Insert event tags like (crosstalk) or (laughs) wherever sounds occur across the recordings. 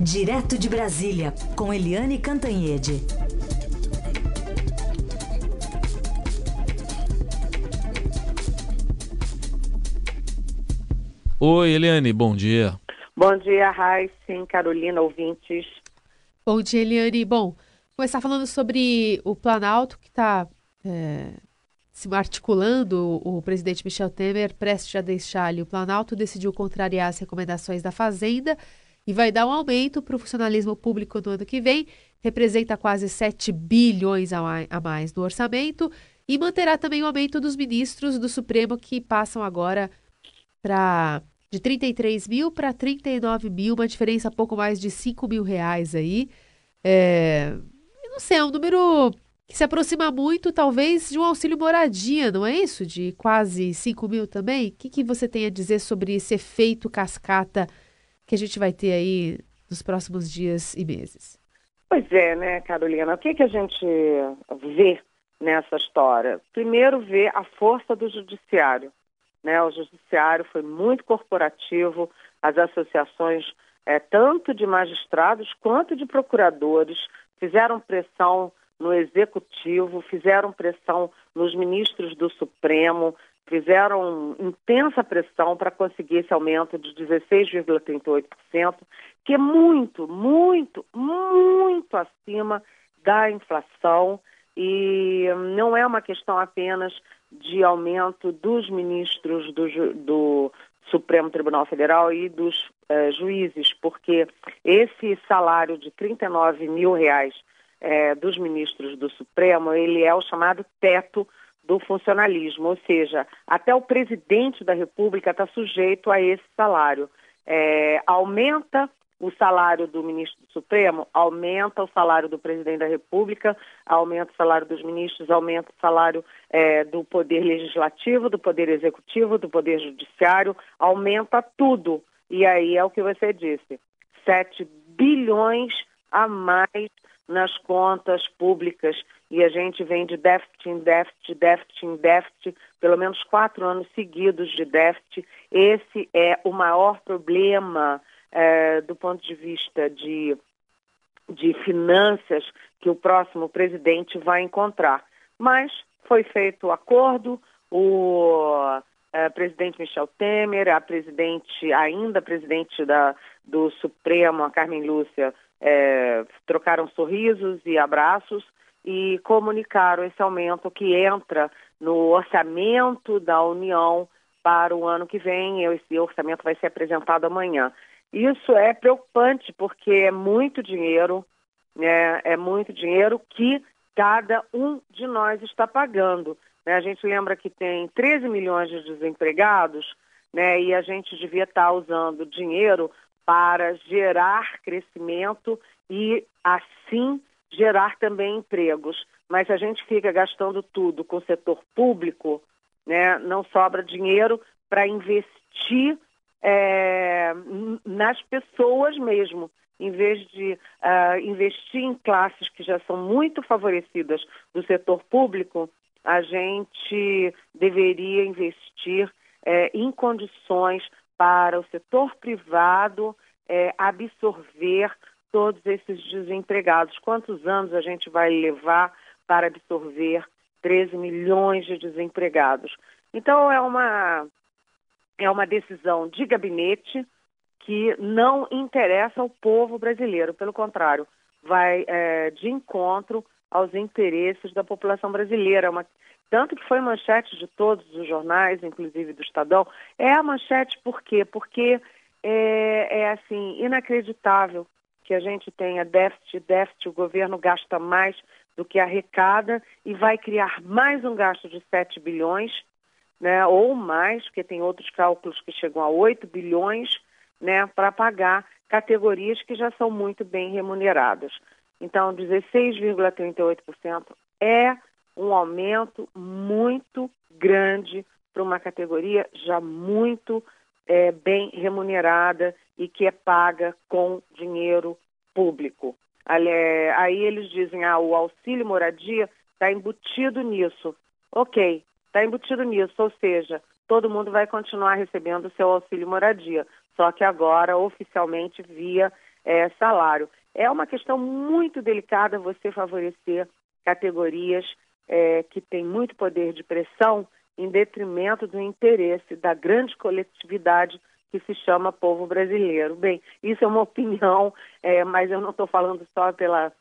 Direto de Brasília, com Eliane Cantanhede. Oi, Eliane, bom dia. Bom dia, Raíssen, Carolina, ouvintes. Bom dia, Eliane. Bom, começar falando sobre o Planalto, que está é, se articulando. O, o presidente Michel Temer, prestes a deixar ali o Planalto, decidiu contrariar as recomendações da Fazenda e vai dar um aumento para o funcionalismo público no ano que vem, representa quase 7 bilhões a mais no orçamento, e manterá também o aumento dos ministros do Supremo, que passam agora para de 33 mil para 39 mil, uma diferença pouco mais de 5 mil reais aí. É, não sei, é um número que se aproxima muito, talvez, de um auxílio moradia, não é isso? De quase 5 mil também? O que, que você tem a dizer sobre esse efeito cascata que a gente vai ter aí nos próximos dias e meses? Pois é, né, Carolina? O que, que a gente vê nessa história? Primeiro, vê a força do judiciário. Né? O judiciário foi muito corporativo, as associações, é, tanto de magistrados quanto de procuradores, fizeram pressão no executivo, fizeram pressão nos ministros do Supremo, fizeram intensa pressão para conseguir esse aumento de 16,38%, que é muito, muito, muito acima da inflação. E não é uma questão apenas de aumento dos ministros do, do Supremo Tribunal Federal e dos eh, juízes, porque esse salário de 39 mil reais eh, dos ministros do Supremo, ele é o chamado teto do funcionalismo, ou seja, até o presidente da República está sujeito a esse salário. É, aumenta o salário do ministro do Supremo, aumenta o salário do presidente da República, aumenta o salário dos ministros, aumenta o salário é, do Poder Legislativo, do Poder Executivo, do Poder Judiciário, aumenta tudo. E aí é o que você disse: 7 bilhões a mais nas contas públicas e a gente vem de déficit em déficit, déficit em déficit, pelo menos quatro anos seguidos de déficit. Esse é o maior problema é, do ponto de vista de, de finanças que o próximo presidente vai encontrar. Mas foi feito o acordo, o é, presidente Michel Temer, a presidente, ainda presidente da, do Supremo, a Carmen Lúcia, é, trocaram sorrisos e abraços e comunicaram esse aumento que entra no orçamento da União para o ano que vem. Esse orçamento vai ser apresentado amanhã. Isso é preocupante porque é muito dinheiro, né? é muito dinheiro que cada um de nós está pagando. Né? A gente lembra que tem 13 milhões de desempregados né? e a gente devia estar usando dinheiro para gerar crescimento e, assim, gerar também empregos. Mas a gente fica gastando tudo com o setor público, né? não sobra dinheiro para investir é, nas pessoas mesmo, em vez de uh, investir em classes que já são muito favorecidas do setor público, a gente deveria investir é, em condições para o setor privado é, absorver todos esses desempregados. Quantos anos a gente vai levar para absorver 13 milhões de desempregados? Então é uma é uma decisão de gabinete que não interessa ao povo brasileiro, pelo contrário, vai é, de encontro aos interesses da população brasileira. Uma, tanto que foi manchete de todos os jornais, inclusive do Estadão. É a manchete por quê? Porque é, é assim, inacreditável que a gente tenha déficit, déficit, o governo gasta mais do que arrecada e vai criar mais um gasto de 7 bilhões, né, ou mais, porque tem outros cálculos que chegam a 8 bilhões, né, para pagar categorias que já são muito bem remuneradas. Então, 16,38% é um aumento muito grande para uma categoria já muito é, bem remunerada e que é paga com dinheiro público. Aí eles dizem, ah, o auxílio moradia está embutido nisso. Ok, está embutido nisso, ou seja, todo mundo vai continuar recebendo o seu auxílio moradia, só que agora oficialmente via é, salário. É uma questão muito delicada você favorecer categorias é, que têm muito poder de pressão em detrimento do interesse da grande coletividade que se chama povo brasileiro. Bem, isso é uma (laughs) opinião, é, mas eu não estou falando só pela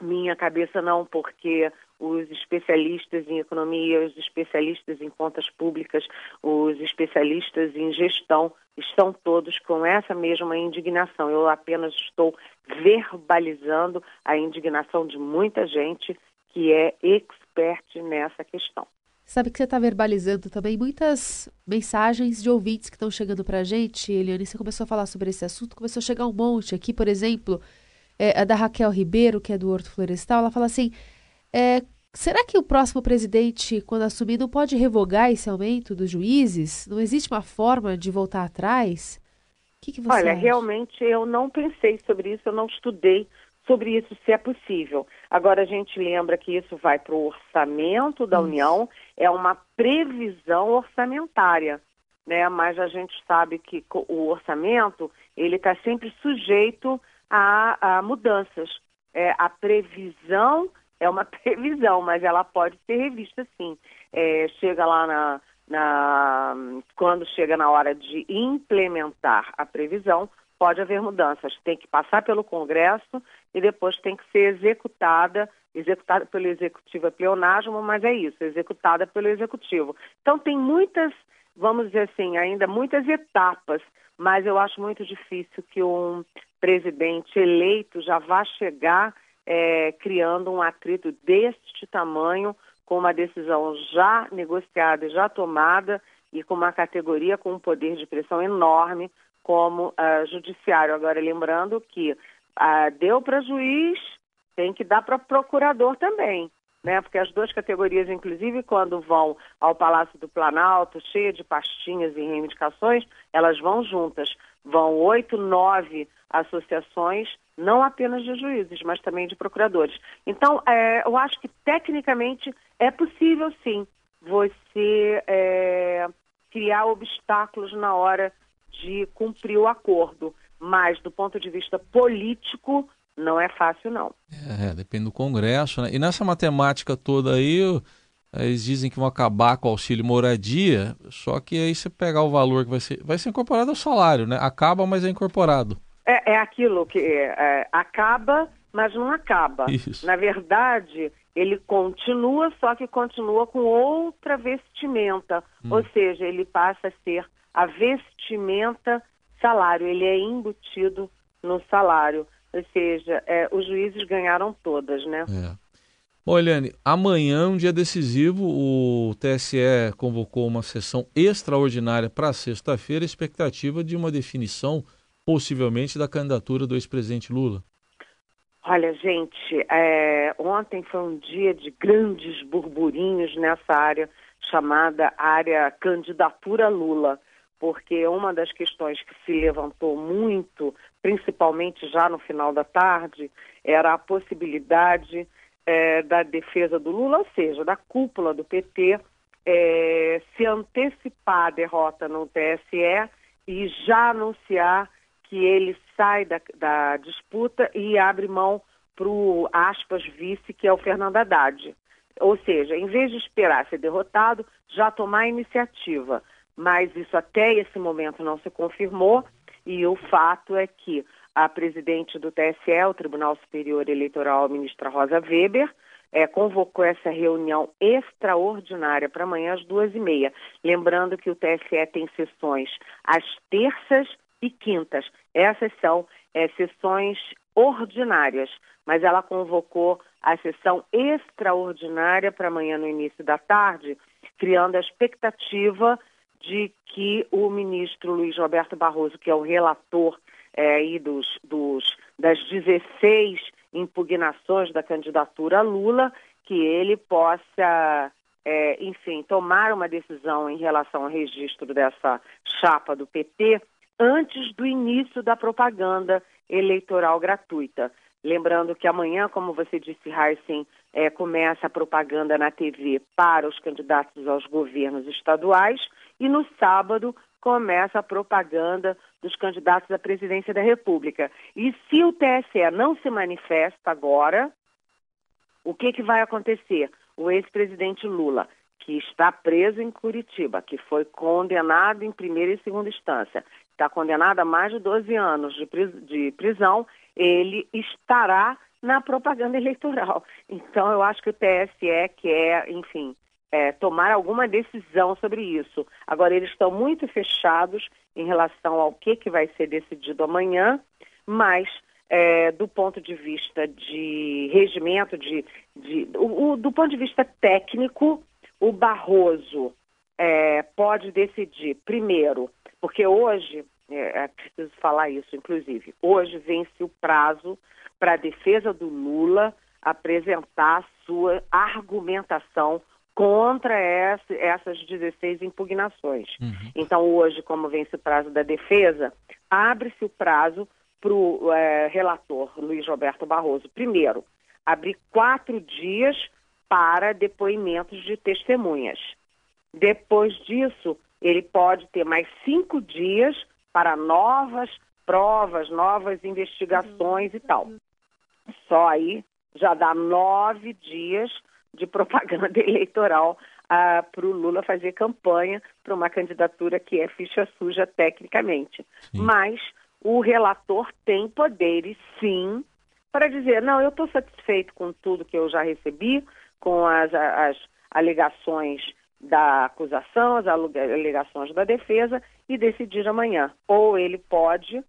minha cabeça, não, porque os especialistas em economia, os especialistas em contas públicas, os especialistas em gestão estão todos com essa mesma indignação. Eu apenas estou verbalizando a indignação de muita gente que é expert nessa questão. Sabe que você está verbalizando também muitas mensagens de ouvintes que estão chegando para a gente. Eliane, você começou a falar sobre esse assunto, começou a chegar um monte aqui, por exemplo, é, a da Raquel Ribeiro, que é do Horto Florestal, ela fala assim, é, será que o próximo presidente, quando assumir, não pode revogar esse aumento dos juízes? Não existe uma forma de voltar atrás? O que, que você Olha, acha? realmente eu não pensei sobre isso, eu não estudei sobre isso se é possível. Agora a gente lembra que isso vai para o orçamento da. União, é uma previsão orçamentária, né? Mas a gente sabe que o orçamento ele está sempre sujeito a, a mudanças. É, a previsão (laughs) é uma previsão, mas ela pode ser revista sim. É, chega lá na, na quando chega na hora de implementar a previsão, pode haver mudanças. Tem que passar pelo Congresso e depois tem que ser executada, executada pelo Executivo é pleonasmo, mas é isso, executada pelo Executivo. Então tem muitas, vamos dizer assim, ainda muitas etapas, mas eu acho muito difícil que um presidente eleito já vá chegar é, criando um atrito deste tamanho, com uma decisão já negociada e já tomada e com uma categoria com um poder de pressão enorme como uh, judiciário. Agora, lembrando que uh, deu para juiz, tem que dar para procurador também, né? Porque as duas categorias, inclusive, quando vão ao Palácio do Planalto, cheia de pastinhas e reivindicações, elas vão juntas. Vão oito, nove associações, não apenas de juízes, mas também de procuradores. Então, é, eu acho que tecnicamente é possível, sim, você é, criar obstáculos na hora de cumprir o acordo. Mas, do ponto de vista político, não é fácil, não. É, depende do Congresso, né? E nessa matemática toda aí, eles dizem que vão acabar com o auxílio moradia, só que aí você pegar o valor que vai ser, vai ser incorporado ao salário, né? Acaba, mas é incorporado. É, é aquilo que é, acaba, mas não acaba. Isso. Na verdade, ele continua, só que continua com outra vestimenta. Hum. Ou seja, ele passa a ser a vestimenta salário, ele é embutido no salário. Ou seja, é, os juízes ganharam todas, né? É. Bom, Eliane, amanhã é um dia decisivo. O TSE convocou uma sessão extraordinária para sexta-feira, expectativa de uma definição, possivelmente, da candidatura do ex-presidente Lula. Olha, gente, é, ontem foi um dia de grandes burburinhos nessa área chamada área candidatura Lula porque uma das questões que se levantou muito, principalmente já no final da tarde, era a possibilidade é, da defesa do Lula, ou seja, da cúpula do PT, é, se antecipar a derrota no TSE e já anunciar que ele sai da, da disputa e abre mão para o aspas vice, que é o Fernando Haddad. Ou seja, em vez de esperar ser derrotado, já tomar a iniciativa mas isso até esse momento não se confirmou e o fato é que a presidente do TSE, o Tribunal Superior Eleitoral, a ministra Rosa Weber, é, convocou essa reunião extraordinária para amanhã às duas e meia. Lembrando que o TSE tem sessões às terças e quintas. Essas são é, sessões ordinárias, mas ela convocou a sessão extraordinária para amanhã no início da tarde, criando a expectativa de que o ministro Luiz Roberto Barroso, que é o relator é, aí dos, dos, das 16 impugnações da candidatura Lula, que ele possa, é, enfim, tomar uma decisão em relação ao registro dessa chapa do PT antes do início da propaganda eleitoral gratuita. Lembrando que amanhã, como você disse, Heisen, é, começa a propaganda na TV para os candidatos aos governos estaduais e no sábado começa a propaganda dos candidatos à presidência da República. E se o TSE não se manifesta agora, o que, que vai acontecer? O ex-presidente Lula, que está preso em Curitiba, que foi condenado em primeira e segunda instância, está condenado a mais de 12 anos de prisão, ele estará na propaganda eleitoral. Então, eu acho que o TSE quer, enfim, é, tomar alguma decisão sobre isso. Agora, eles estão muito fechados em relação ao que, que vai ser decidido amanhã, mas é, do ponto de vista de regimento, de, de o, o, do ponto de vista técnico, o Barroso é, pode decidir, primeiro, porque hoje, é, é preciso falar isso, inclusive, hoje vence o prazo para a defesa do Lula apresentar sua argumentação contra essa, essas 16 impugnações. Uhum. Então, hoje, como vence o prazo da defesa, abre-se o prazo para o é, relator Luiz Roberto Barroso. Primeiro, abrir quatro dias para depoimentos de testemunhas. Depois disso, ele pode ter mais cinco dias para novas provas, novas investigações e tal. Só aí já dá nove dias de (laughs) propaganda eleitoral ah, para o Lula fazer campanha para uma candidatura que é ficha suja tecnicamente. Sim. Mas o relator tem poderes, sim, para dizer: não, eu estou satisfeito com tudo que eu já recebi, com as, as alegações da acusação, as alegações da defesa e decidir amanhã. Ou ele pode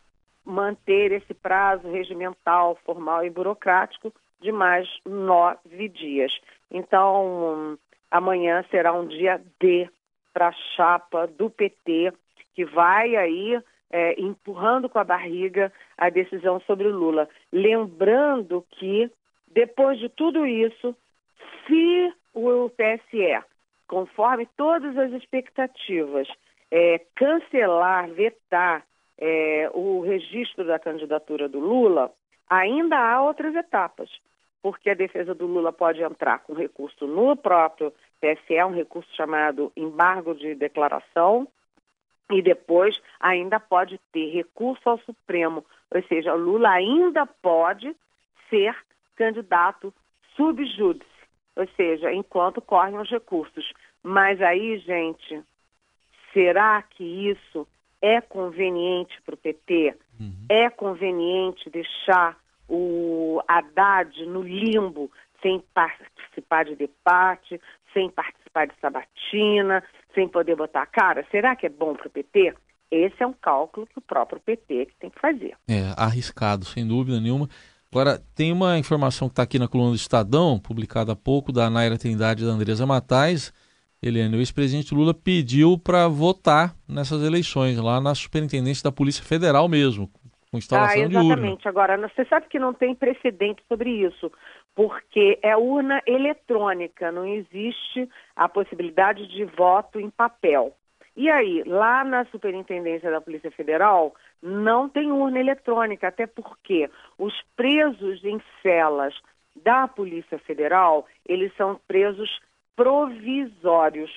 manter esse prazo regimental, formal e burocrático de mais nove dias. Então, amanhã será um dia D para a chapa do PT, que vai aí é, empurrando com a barriga a decisão sobre Lula. Lembrando que, depois de tudo isso, se o TSE, conforme todas as expectativas, é, cancelar, vetar é, o registro da candidatura do Lula, ainda há outras etapas porque a defesa do Lula pode entrar com recurso no próprio TSE, um recurso chamado embargo de declaração, e depois ainda pode ter recurso ao Supremo, ou seja, o Lula ainda pode ser candidato subjúdice, ou seja, enquanto correm os recursos. Mas aí, gente, será que isso é conveniente para o PT? Uhum. É conveniente deixar o Haddad no limbo, sem participar de debate, sem participar de sabatina, sem poder botar a cara? Será que é bom para o PT? Esse é um cálculo que o próprio PT tem que fazer. É, arriscado, sem dúvida nenhuma. Agora, tem uma informação que está aqui na coluna do Estadão, publicada há pouco, da Naira Trindade e da Andresa Matais. Helena, o ex-presidente Lula pediu para votar nessas eleições, lá na superintendência da Polícia Federal mesmo, com instalação ah, de urna. Exatamente. Agora, você sabe que não tem precedente sobre isso, porque é urna eletrônica, não existe a possibilidade de voto em papel. E aí, lá na Superintendência da Polícia Federal, não tem urna eletrônica, até porque os presos em celas da Polícia Federal, eles são presos provisórios.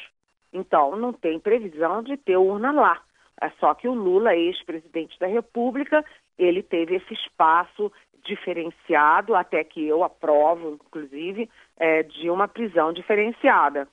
Então, não tem previsão de ter urna lá. É só que o Lula, ex-presidente da República, ele teve esse espaço diferenciado, até que eu aprovo, inclusive, é, de uma prisão diferenciada.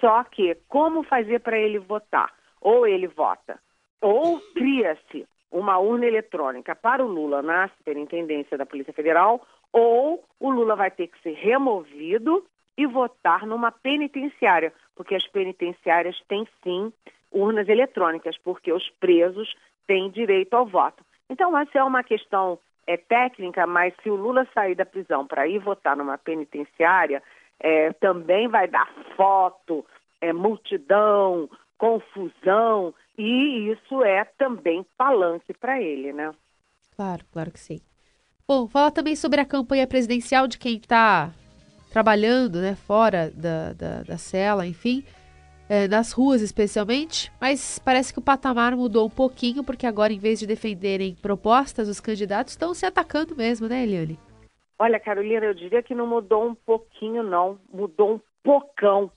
Só que como fazer para ele votar? Ou ele vota, ou cria-se uma urna eletrônica para o Lula na Superintendência da Polícia Federal, ou o Lula vai ter que ser removido e votar numa penitenciária, porque as penitenciárias têm sim urnas eletrônicas, porque os presos têm direito ao voto. Então, essa é uma questão é, técnica, mas se o Lula sair da prisão para ir votar numa penitenciária, é, também vai dar foto, é, multidão, confusão, e isso é também palanque para ele, né? Claro, claro que sim. Bom, fala também sobre a campanha presidencial de quem está trabalhando, né, fora da, da, da cela, enfim é, nas ruas especialmente, mas parece que o patamar mudou um pouquinho, porque agora, em vez de defenderem propostas, os candidatos estão se atacando mesmo, né, Eliane? Olha, Carolina, eu diria que não mudou um pouquinho, não, mudou um pocão.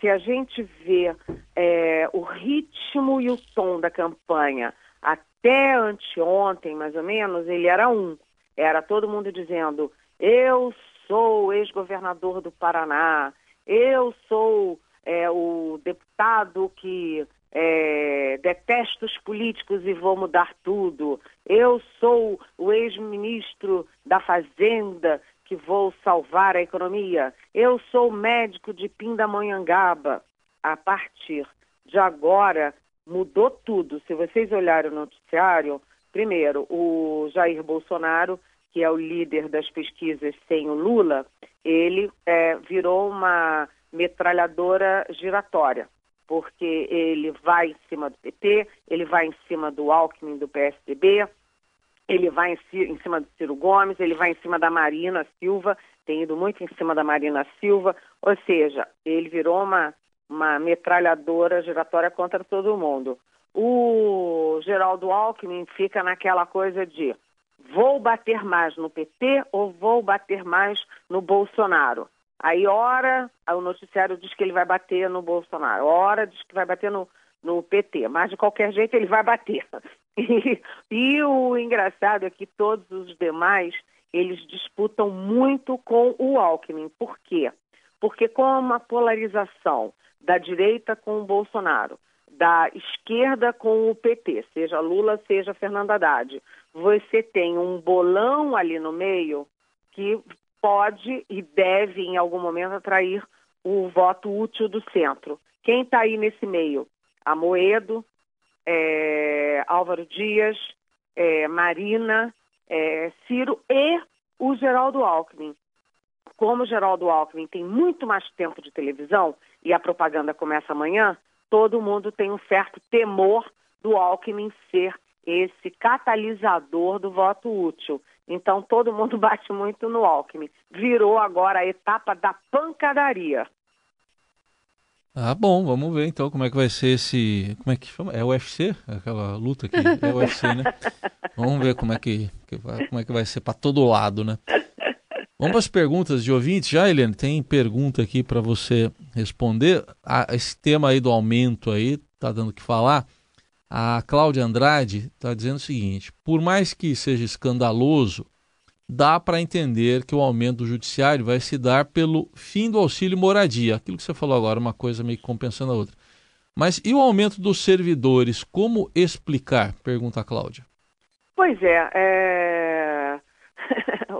Se a gente vê é, o ritmo e o tom da campanha até anteontem, mais ou menos, ele era um. Era todo mundo dizendo: eu sou ex-governador do Paraná, eu sou é, o deputado que é, detesto os políticos e vou mudar tudo. Eu sou o ex-ministro da Fazenda que vou salvar a economia. Eu sou médico de Pindamonhangaba. A partir de agora, mudou tudo. Se vocês olharem o noticiário, primeiro, o Jair Bolsonaro, que é o líder das pesquisas sem o Lula, ele é, virou uma metralhadora giratória porque ele vai em cima do PT, ele vai em cima do Alckmin do PSDB, ele vai em, em, cima do Ciro Gomes, ele vai em cima da Marina Silva, tem ido muito em cima da Marina Silva, ou seja, ele virou uma, uma metralhadora giratória contra todo mundo. O Geraldo Alckmin fica naquela coisa de vou bater mais no PT ou vou bater mais no Bolsonaro. Aí, hora, o noticiário diz que ele vai bater no Bolsonaro, hora diz que vai bater no, no PT, mas de qualquer jeito ele vai bater. (laughs) E, e o engraçado é que todos os demais, eles disputam muito com o Alckmin. Por quê? Porque com uma polarização da direita com o Bolsonaro, da esquerda com o PT, seja Lula, seja Fernando Haddad, você tem um bolão ali no meio que pode e deve, em algum momento, atrair o voto útil do centro. Quem está aí nesse meio? Amoedo, é, Álvaro Dias, é, Marina, é, Ciro e o Geraldo Alckmin. Como o Geraldo Alckmin tem muito mais tempo de televisão e a propaganda começa amanhã, todo mundo tem um certo temor do Alckmin ser esse catalisador do voto útil. Então todo mundo (laughs) bate muito no Alckmin. Virou agora a etapa da pancadaria. Ah, bom, vamos ver então como é que vai ser esse. Como é que chama? É o UFC? Aquela luta aqui. É o UFC, né? (laughs) Vamos ver como é que, como é que vai ser para todo lado, né? Vamos para as perguntas de ouvintes. Já, Helene, tem pergunta aqui para você responder. Ah, esse tema aí do aumento aí, tá dando o que falar. A Cláudia Andrade está dizendo o seguinte: por mais que seja escandaloso, dá para entender que o aumento do judiciário vai se dar pelo fim do auxílio moradia. Aquilo que você falou agora, uma coisa meio que compensando a outra. Mas e o aumento dos servidores? Como explicar? Pergunta a Cláudia. Pois é, é...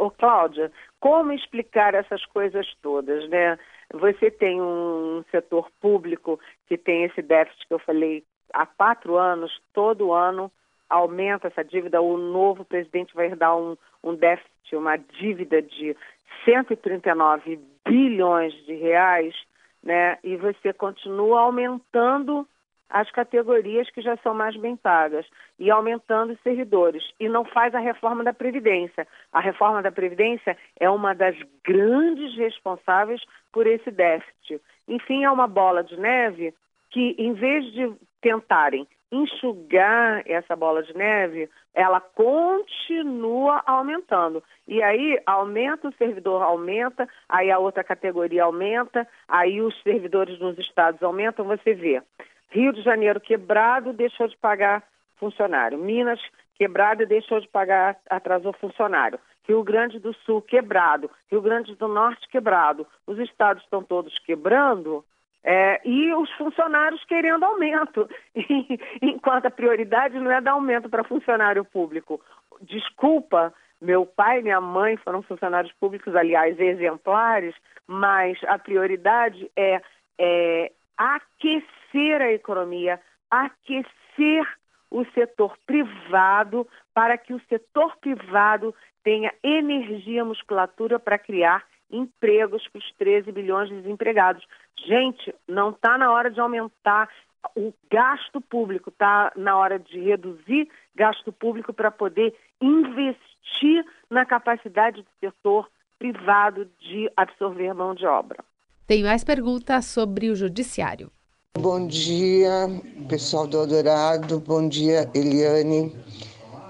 Ô, Cláudia, como explicar essas coisas todas, né? Você tem um setor público que tem esse déficit que eu falei há quatro anos, todo ano aumenta essa dívida. O novo presidente vai dar um, um déficit, uma dívida de 139 bilhões de reais, né? E você continua aumentando as categorias que já são mais bem pagas e aumentando os servidores. E não faz a reforma da Previdência. A reforma da Previdência é uma das grandes responsáveis por esse déficit. Enfim, é uma bola de neve que, em vez de tentarem enxugar essa bola de neve, ela continua aumentando. E aí aumenta o servidor, aumenta, aí a outra categoria aumenta, aí os servidores nos estados aumentam, você vê. Rio de Janeiro quebrado, deixou de pagar funcionário. Minas quebrado deixou de pagar, atrasou funcionário. Rio Grande do Sul quebrado, Rio Grande do Norte quebrado. Os estados estão todos quebrando, é, e os funcionários querendo aumento, (laughs) enquanto a prioridade não é dar aumento para funcionário público. Desculpa, meu pai e minha mãe foram funcionários públicos, aliás, exemplares, mas a prioridade é, é aquecer a economia, aquecer o setor privado para que o setor privado tenha energia, musculatura para criar empregos para os 13 bilhões de desempregados. Gente, não está na hora de aumentar o gasto público, está na hora de reduzir gasto público para poder investir na capacidade do setor privado de absorver mão de obra. Tem mais perguntas sobre o judiciário. Bom dia, pessoal do Eldorado. Bom dia, Eliane.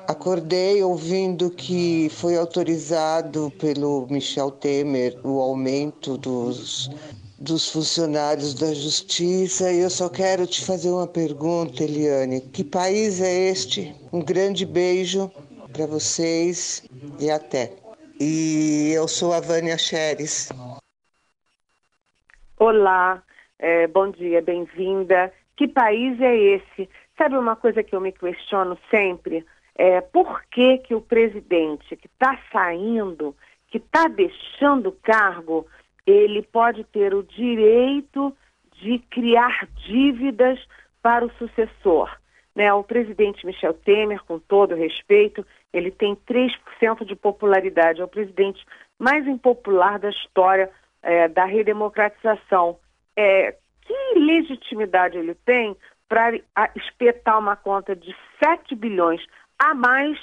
Acordei ouvindo que foi autorizado pelo Michel Temer o aumento dos dos funcionários da justiça e eu só quero te fazer uma pergunta, Eliane. Que país é este? Um grande beijo para vocês e até. E eu sou a Vânia Xeres. Olá, é, bom dia, bem-vinda. Que país é esse? Sabe uma coisa que eu me questiono sempre? É, por que, que o presidente que está saindo, que está deixando o cargo, ele pode ter o direito de criar dívidas para o sucessor? Né? O presidente Michel Temer, com todo respeito, ele tem 3% de popularidade, é o presidente mais impopular da história é, da redemocratização. É, que legitimidade ele tem para espetar uma conta de 7 bilhões a mais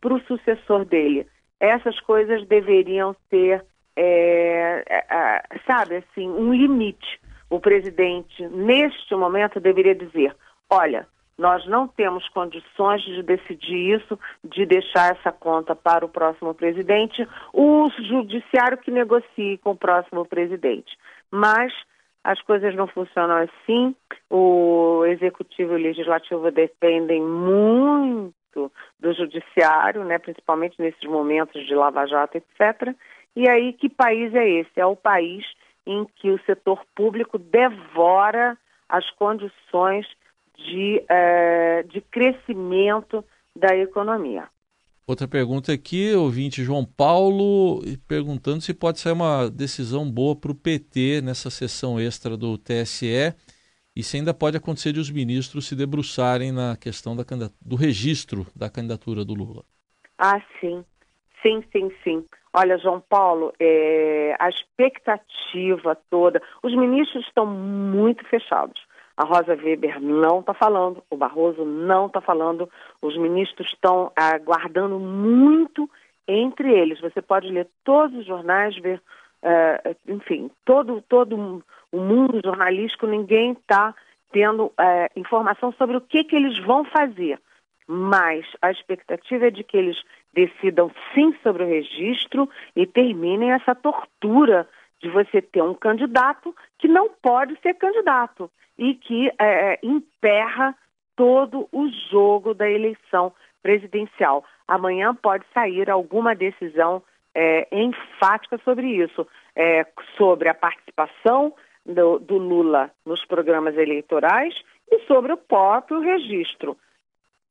para o sucessor dele? Essas coisas deveriam ter, é, é, é, sabe, assim, um limite. O presidente, neste momento, deveria dizer: olha, nós não temos condições de decidir isso, de deixar essa conta para o próximo presidente, o judiciário que negocie com o próximo presidente. Mas as coisas não funcionam assim, o executivo e o legislativo dependem muito do judiciário, né, principalmente nesses momentos de lava-jato, etc. E aí, que país é esse? É o país em que o setor público devora as condições de, é, de crescimento da economia. Outra pergunta aqui, ouvinte João Paulo, perguntando se pode sair uma decisão boa para o PT nessa sessão extra do TSE e se ainda pode acontecer de os ministros se debruçarem na questão da, do registro da candidatura do Lula. Ah, sim. Sim, sim, sim. Olha, João Paulo, é, a expectativa toda. Os ministros estão muito fechados. A Rosa Weber não está falando, o Barroso não está falando, os ministros estão aguardando muito entre eles. Você pode ler todos os jornais, ver, uh, enfim, todo, todo o mundo jornalístico, ninguém está tendo uh, informação sobre o que, que eles vão fazer. Mas a expectativa é de que eles decidam sim sobre o registro e terminem essa tortura de você ter um candidato que não pode ser candidato e que é, é, emperra todo o jogo da eleição presidencial. Amanhã pode sair alguma decisão é, enfática sobre isso, é, sobre a participação do, do Lula nos programas eleitorais e sobre o próprio registro.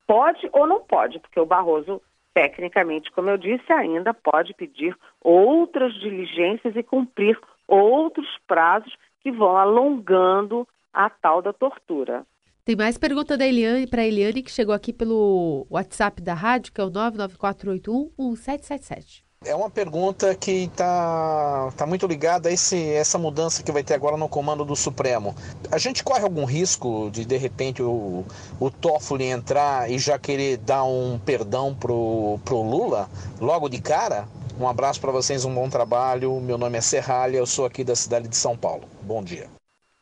Pode ou não pode, porque o Barroso, tecnicamente, como eu disse, ainda pode pedir outras diligências e cumprir outros prazos que vão alongando a tal da tortura. Tem mais pergunta da Eliane para Eliane que chegou aqui pelo WhatsApp da rádio, que é o 994811777. É uma pergunta que está tá muito ligada a esse, essa mudança que vai ter agora no comando do Supremo. A gente corre algum risco de, de repente, o, o Toffoli entrar e já querer dar um perdão pro, pro Lula logo de cara? Um abraço para vocês, um bom trabalho. Meu nome é Serralha, eu sou aqui da cidade de São Paulo. Bom dia.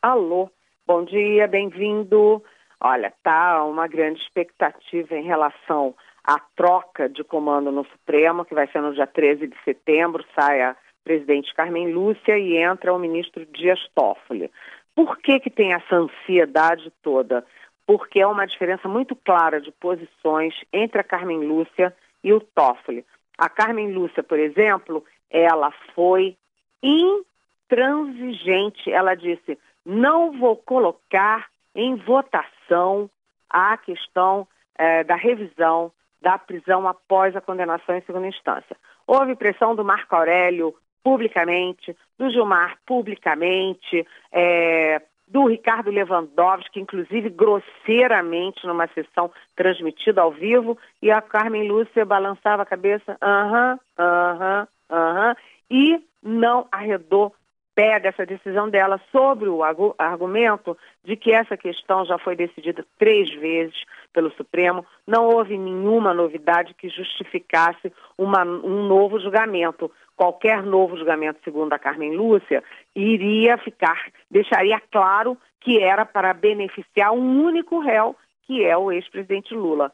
Alô, Bom dia, bem-vindo. Olha, tá uma grande expectativa em relação à troca de comando no Supremo, que vai ser no dia 13 de setembro, sai a presidente Carmen Lúcia e entra o ministro Dias Toffoli. Por que que tem essa ansiedade toda? Porque é uma diferença muito clara de posições entre a Carmen Lúcia e o Toffoli. A Carmen Lúcia, por exemplo, ela foi intransigente. Ela disse: não vou colocar em votação a questão eh, da revisão da prisão após a condenação em segunda instância. Houve pressão do Marco Aurélio publicamente, do Gilmar publicamente, eh, do Ricardo Lewandowski, inclusive grosseiramente numa sessão transmitida ao vivo, e a Carmen Lúcia balançava a cabeça, aham, aham, aham, e não arredou pega essa decisão dela sobre o argumento de que essa questão já foi decidida três vezes pelo Supremo, não houve nenhuma novidade que justificasse uma, um novo julgamento. Qualquer novo julgamento, segundo a Carmen Lúcia, iria ficar, deixaria claro que era para beneficiar um único réu, que é o ex-presidente Lula.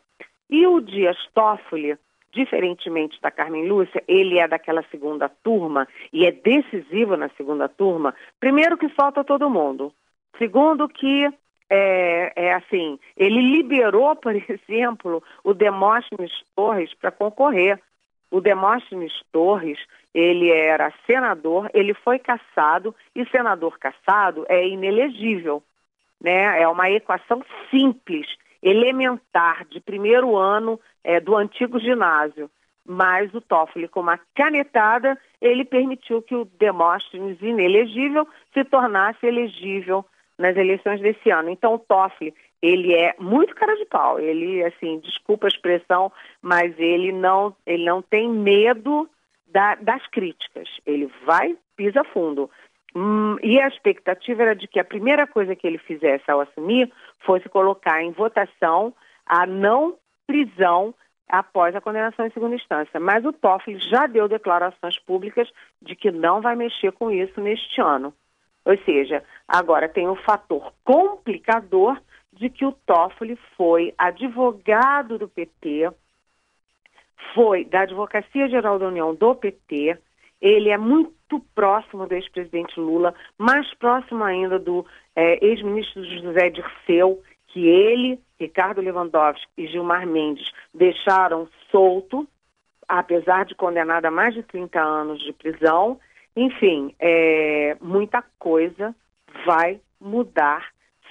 E o Dias Toffoli, diferentemente da Carmen Lúcia, ele é daquela segunda turma e é decisivo na segunda turma. Primeiro que solta todo mundo. Segundo que é, é, assim, ele liberou, (laughs) por exemplo, o Demóstenes Torres para concorrer. O Demóstenes Torres, ele era senador, ele foi caçado e senador caçado é inelegível, né? É uma equação simples, elementar de primeiro ano é, do antigo ginásio. Mas o Toffoli, com uma canetada, ele permitiu que o Demóstenes inelegível se tornasse elegível nas eleições desse ano. Então o Toffoli, ele é muito cara de pau. Ele, assim, desculpa a expressão, mas ele não, ele não tem medo da, das críticas. Ele vai, pisa fundo. Hum, e a expectativa era de que a primeira coisa que ele fizesse ao assumir fosse colocar em votação a não prisão após a condenação em segunda instância. Mas o Toffoli já deu declarações públicas de que não vai mexer com isso neste ano. Ou seja, agora tem o fator complicador de que o Toffoli foi advogado do PT, foi da Advocacia Geral da União do PT, ele é muito próximo do ex-presidente Lula, mais próximo ainda do é, ex-ministro José Dirceu, que ele, Ricardo Lewandowski e Gilmar Mendes deixaram solto, apesar de condenado a mais de 30 anos de prisão. Enfim, é, muita coisa vai mudar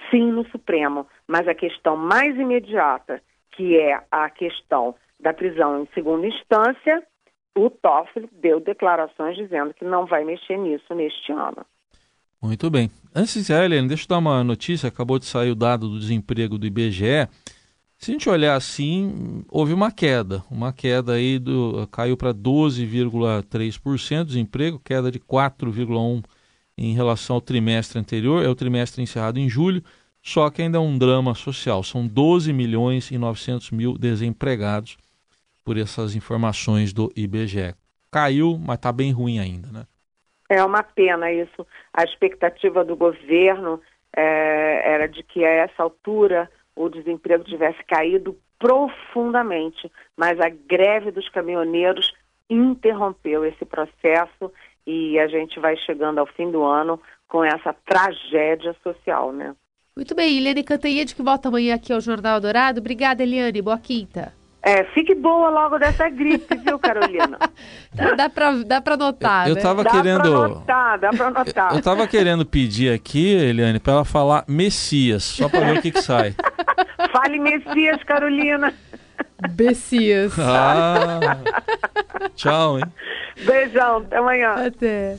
sim no Supremo, mas a questão mais imediata, que é a questão da prisão em segunda instância, o Toffoli deu declarações dizendo que não vai mexer nisso neste ano. Muito bem. Antes de Helene, deixa eu dar uma notícia. Acabou de sair o dado do desemprego do IBGE. Se a gente olhar assim, houve uma queda. Uma queda aí do, caiu para 12,3% desemprego, queda de 4,1% em relação ao trimestre anterior. É o trimestre encerrado em julho, só que ainda é um drama social. São 12 milhões e 900 mil desempregados por essas informações do IBGE. Caiu, mas está bem ruim ainda, né? É uma pena isso. A expectativa do governo é, era de que a essa altura o desemprego tivesse caído profundamente, mas a greve dos caminhoneiros interrompeu esse processo e a gente vai chegando ao fim do ano com essa tragédia social, né? Muito bem, Eliane Cantanhede que volta amanhã aqui ao Jornal Dourado. Obrigada, Eliane. Boa quinta. É, fique boa logo dessa gripe, viu, Carolina? (laughs) dá, pra, dá pra notar, eu, eu né? tava dá querendo... pra notar, dá pra notar. Eu tava querendo pedir aqui, Eliane, pra ela falar Messias, só pra ver o que que sai. (laughs) Fale Messias, Carolina. Bessias. Ah, tchau, hein? Beijão, até amanhã. Até.